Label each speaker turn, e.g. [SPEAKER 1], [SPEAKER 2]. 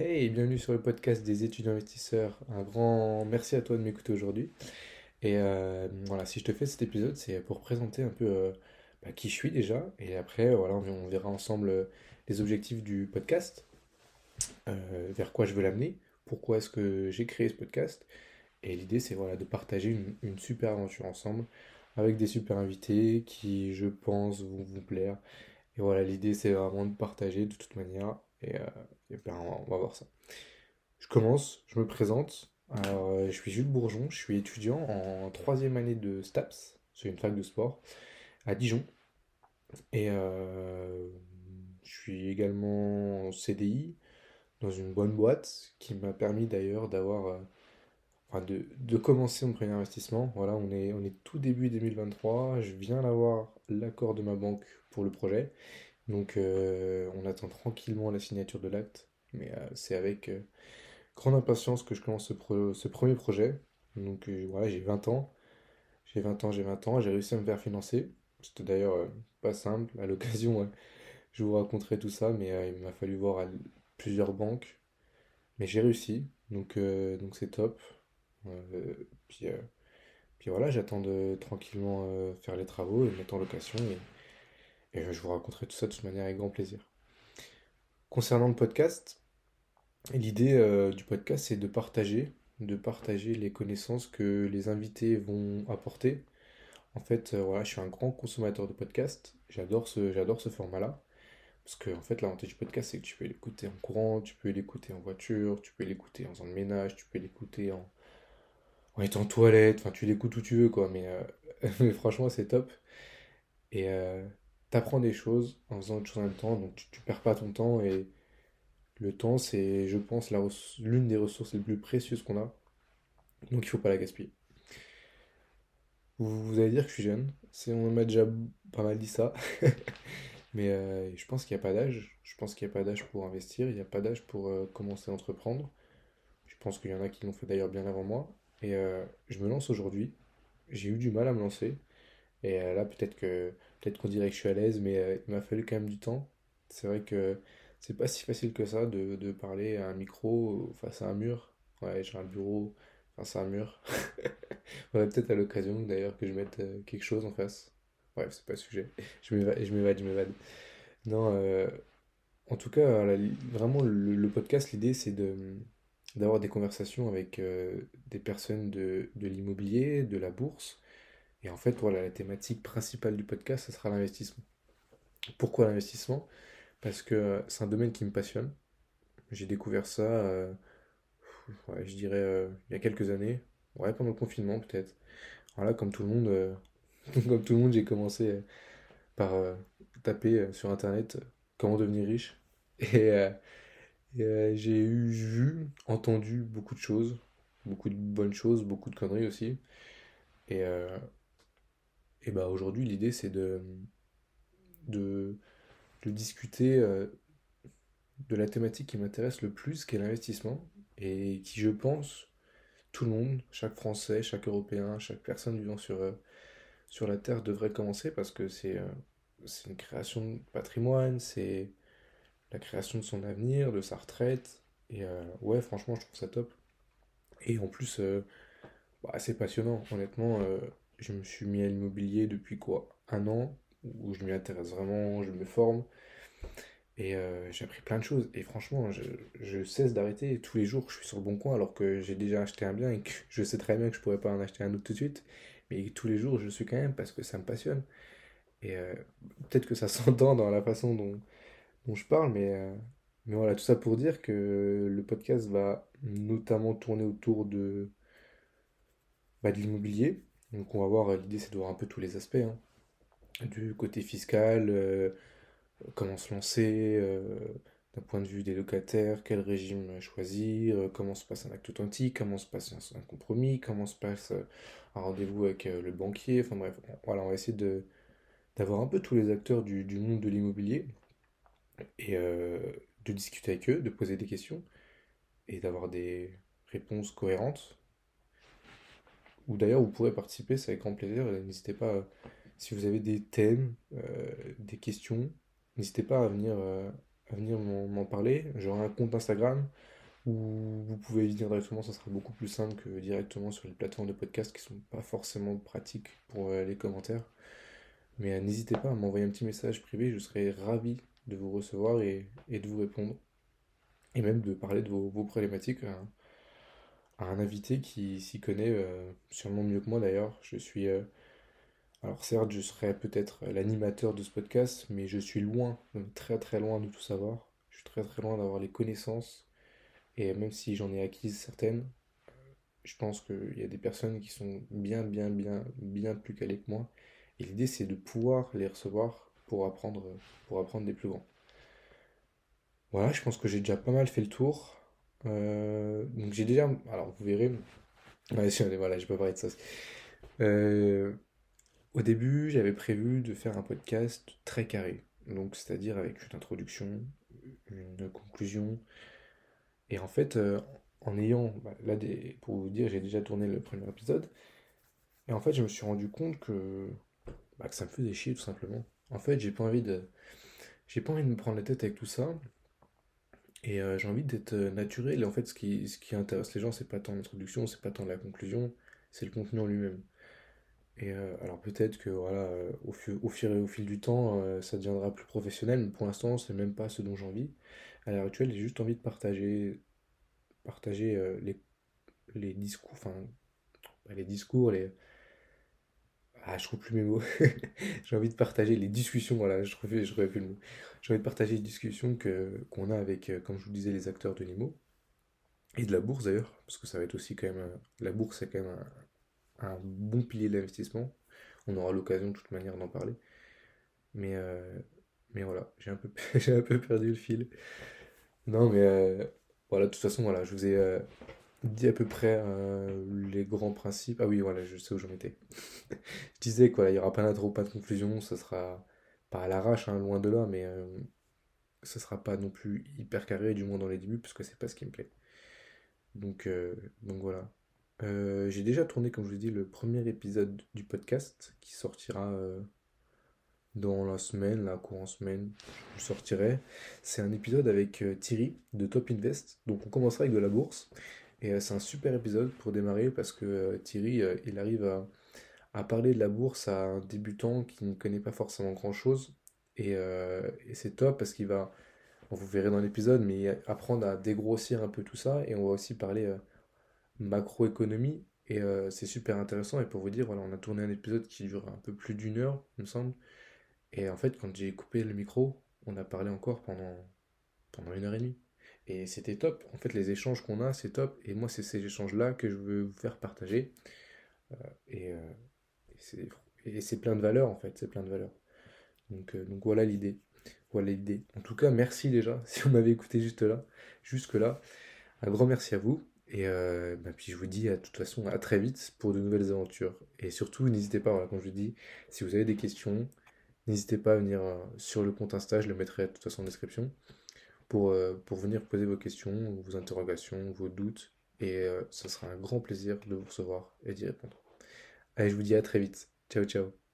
[SPEAKER 1] Hey, bienvenue sur le podcast des étudiants investisseurs. Un grand merci à toi de m'écouter aujourd'hui. Et euh, voilà, si je te fais cet épisode, c'est pour présenter un peu euh, bah, qui je suis déjà. Et après, on, verra ensemble euh, les objectifs du podcast, vers quoi je veux l'amener, pourquoi est-ce que j'ai créé ce podcast. Et l'idée, c'est de partager une super aventure ensemble avec des super invités qui, je pense, vont vous plaire. Et voilà, l'idée, c'est vraiment de partager de toute manière. Et, euh, et ben, on va voir ça. Je commence, je me présente. Euh, je suis Jules Bourgeon, je suis étudiant en troisième année de STAPS, c'est une fac de sport, à Dijon. Et euh, je suis également en CDI dans une bonne boîte qui m'a permis d'ailleurs d'avoir, enfin de, de commencer mon premier investissement. Voilà, on est, on est tout début 2023, je viens d'avoir l'accord de ma banque pour le projet. Donc euh, on attend tranquillement la signature de l'acte, mais euh, c'est avec euh, grande impatience que je commence ce, premier projet. Donc voilà, j'ai 20 ans, j'ai 20 ans, j'ai 20 ans, j'ai réussi à me faire financer. C'était d'ailleurs pas simple, à l'occasion, je vous raconterai tout ça, mais il m'a fallu voir à plusieurs banques, mais j'ai réussi, donc donc c'est top. Puis, puis voilà, j'attends de tranquillement faire les travaux et mettre en location, et je vous raconterai tout ça de toute manière avec grand plaisir. Concernant le podcast, l'idée euh, du podcast, c'est de partager, de partager les connaissances que les invités vont apporter. En fait, euh, voilà, je suis un grand consommateur de podcasts. J'adore ce, j'adore ce format-là. Parce que, en fait, l'avantage du podcast, c'est que tu peux l'écouter en courant, tu peux l'écouter en voiture, tu peux l'écouter en faisant le ménage, tu peux l'écouter en, en étant en toilette, enfin, tu l'écoutes où tu veux, quoi. Mais, euh, mais franchement, c'est top. Et euh, t'apprends des choses en faisant autre chose en même temps, donc tu, tu perds pas ton temps. Et le temps, c'est, je pense, l'une des ressources les plus précieuses qu'on a. Donc, il faut pas la gaspiller. Vous, allez dire que je suis jeune, on m'a déjà pas mal dit ça. Mais euh, je pense qu'il n'y a pas d'âge. Je pense qu'il n'y a pas d'âge pour investir, il n'y a pas d'âge pour euh, commencer à entreprendre. Je pense qu'il y en a qui l'ont fait d'ailleurs bien avant moi. Et euh, je me lance aujourd'hui. J'ai eu du mal à me lancer. Et euh, là, peut-être que peut-être qu'on dirait que je suis à l'aise, mais euh, il m'a fallu quand même du temps. C'est vrai que c'est pas si facile que ça de, de parler à un micro face à un mur. Ouais, j'ai un bureau face à un mur. Faudrait peut-être à l'occasion d'ailleurs que je mette euh, quelque chose en face. Bref, c'est pas le sujet. Je m'évade, je m'évade. Non, en tout cas, vraiment, le, podcast, l'idée, c'est de, d'avoir des conversations avec des personnes de, de l'immobilier, de la bourse. Et en fait, voilà, la thématique principale du podcast, ce sera l'investissement. Pourquoi l'investissement? Parce que euh, c'est un domaine qui me passionne. J'ai découvert ça, euh, je dirais, euh, il y a quelques années. Ouais, pendant le confinement, peut-être. Voilà, comme tout le monde, comme tout le monde, j'ai commencé par taper sur Internet comment devenir riche. Et, j'ai eu vu, entendu beaucoup de choses, beaucoup de bonnes choses, beaucoup de conneries aussi. Et, et bah aujourd'hui, l'idée c'est de, de, de discuter euh, de la thématique qui m'intéresse le plus, qui est l'investissement, et qui, je pense, tout le monde, chaque Français, chaque Européen, chaque personne vivant sur, euh, sur la Terre devrait commencer parce que c'est euh, c'est une création de patrimoine, c'est la création de son avenir, de sa retraite. Et ouais, franchement, je trouve ça top. Et en plus, bah, c'est passionnant. Honnêtement, je me suis mis à l'immobilier depuis quoi? Un an, où je m'y intéresse vraiment, je me forme. Et euh, j'ai appris plein de choses. Et franchement, je, cesse d'arrêter. Tous les jours, je suis sur le bon coin alors que j'ai déjà acheté un bien et que je sais très bien que je pourrais pas en acheter un autre tout de suite. Mais tous les jours, je le suis quand même parce que ça me passionne. Et euh, peut-être que ça s'entend dans la façon dont, dont je parle, mais, euh, mais voilà, tout ça pour dire que le podcast va notamment tourner autour de, bah, de l'immobilier. Donc on va voir, euh, l'idée c'est de voir un peu tous les aspects, hein. Du côté fiscal, euh, comment se lancer, euh, d'un point de vue des locataires, quel régime choisir, comment se passe un acte authentique, comment se passe un, compromis, comment se passe un rendez-vous avec le banquier, enfin bref, voilà, on va essayer de, d'avoir un peu tous les acteurs du, du monde de l'immobilier et de discuter avec eux, de poser des questions et d'avoir des réponses cohérentes. Ou d'ailleurs, vous pourrez participer, c'est avec grand plaisir. N'hésitez pas, euh, si vous avez des thèmes, euh, des questions, n'hésitez pas à venir, euh, venir m'en parler. J'aurai un compte Instagram où vous pouvez venir directement, ça sera beaucoup plus simple que directement sur les plateformes de podcast qui sont pas forcément pratiques pour les commentaires. Mais n'hésitez pas à m'envoyer un petit message privé, je serai ravi de vous recevoir et, de vous répondre. Et même de parler de vos, problématiques à, un invité qui s'y connaît euh, sûrement mieux que moi d'ailleurs. Je suis. Euh, alors certes, je serai peut-être l'animateur de ce podcast, mais je suis loin, très très loin de tout savoir. Je suis très très loin d'avoir les connaissances. Et même si j'en ai acquises certaines, je pense qu'il y a des personnes qui sont bien, bien, bien, bien plus calées que moi. Et l'idée, c'est de pouvoir les recevoir pour apprendre, pour apprendre des plus grands. Voilà, je pense que j'ai déjà pas mal fait le tour. Euh, donc j'ai déjà... Alors vous verrez... voilà, je peux parler de ça. Euh, au début, j'avais prévu de faire un podcast très carré. Donc c'est-à-dire avec une introduction, une conclusion. Et en fait, euh, en ayant... Bah, là, pour vous dire, j'ai déjà tourné le premier épisode. Et en fait, je me suis rendu compte que, bah, que ça me faisait chier tout simplement. En fait, j'ai pas envie de. J'ai pas envie de me prendre la tête avec tout ça. Et euh, j'ai envie d'être euh, naturel. Et en fait, ce qui, ce qui intéresse les gens, c'est pas tant l'introduction, c'est pas tant la conclusion, c'est le contenu en lui-même. Et euh, alors peut-être que voilà, au, fur au fil du temps, ça deviendra plus professionnel, mais pour l'instant, c'est même pas ce dont j'ai envie. À l'heure actuelle, j'ai juste envie de partager, partager les, les discours, enfin, les discours, les, ah, je trouve plus mes mots. J'ai envie de partager les discussions, voilà, je trouvais, je le mot. J'ai envie de partager les discussions que, qu'on a avec, euh, comme je vous disais, les acteurs de Nemo. Et de la bourse d'ailleurs, parce que ça va être aussi quand même. La bourse, c'est quand même un, bon pilier d'investissement. On aura l'occasion de toute manière d'en parler. Mais, euh, mais voilà, j'ai un, peu, j'ai un peu perdu le fil. Non, mais euh, voilà, de toute façon, voilà, je vous ai dit à peu près euh, les grands principes. Ah oui, voilà, je sais où j'en étais. je disais quoi, il n'y aura pas d'intro, pas de conclusion, ça sera pas à l'arrache, hein, loin de là, mais euh, ça sera pas non plus hyper carré, du moins dans les débuts, parce que c'est pas ce qui me plaît. Donc, euh, donc voilà. J'ai déjà tourné, comme je vous ai dit, le premier épisode du podcast qui sortira dans la semaine, la courant semaine, je sortirai. C'est un épisode avec Thierry de Top Invest. Donc on commencera avec de la bourse. Et euh, c'est un super épisode pour démarrer parce que euh, Thierry, euh, il arrive à, parler de la bourse à un débutant qui ne connaît pas forcément grand-chose. Et, c'est top parce qu'il va, vous verrez dans l'épisode, mais apprendre à dégrossir un peu tout ça. Et on va aussi parler macroéconomie. Et c'est super intéressant. Et pour vous dire, voilà, on a tourné un épisode qui dure un peu plus d'une heure, il me semble. Et en fait, quand j'ai coupé le micro, on a parlé encore pendant, pendant une heure et demie. Et c'était top. En fait, les échanges qu'on a, c'est top. Et moi, c'est ces échanges-là que je veux vous faire partager. Euh, euh, et, c'est plein de valeurs, en fait. C'est plein de valeurs. Donc, euh, donc voilà l'idée. Voilà l'idée. En tout cas, merci déjà si vous m'avez écouté juste là, jusque là. Un grand merci à vous. Et bah, puis je vous dis à toute façon à très vite pour de nouvelles aventures. Et surtout, n'hésitez pas, comme je vous dis, si vous avez des questions, n'hésitez pas à venir sur le compte Insta, je le mettrai de toute façon en description pour, euh, pour venir poser vos questions, vos interrogations, vos doutes. Et euh, ce sera un grand plaisir de vous recevoir et d'y répondre. Allez, je vous dis à très vite. Ciao, ciao.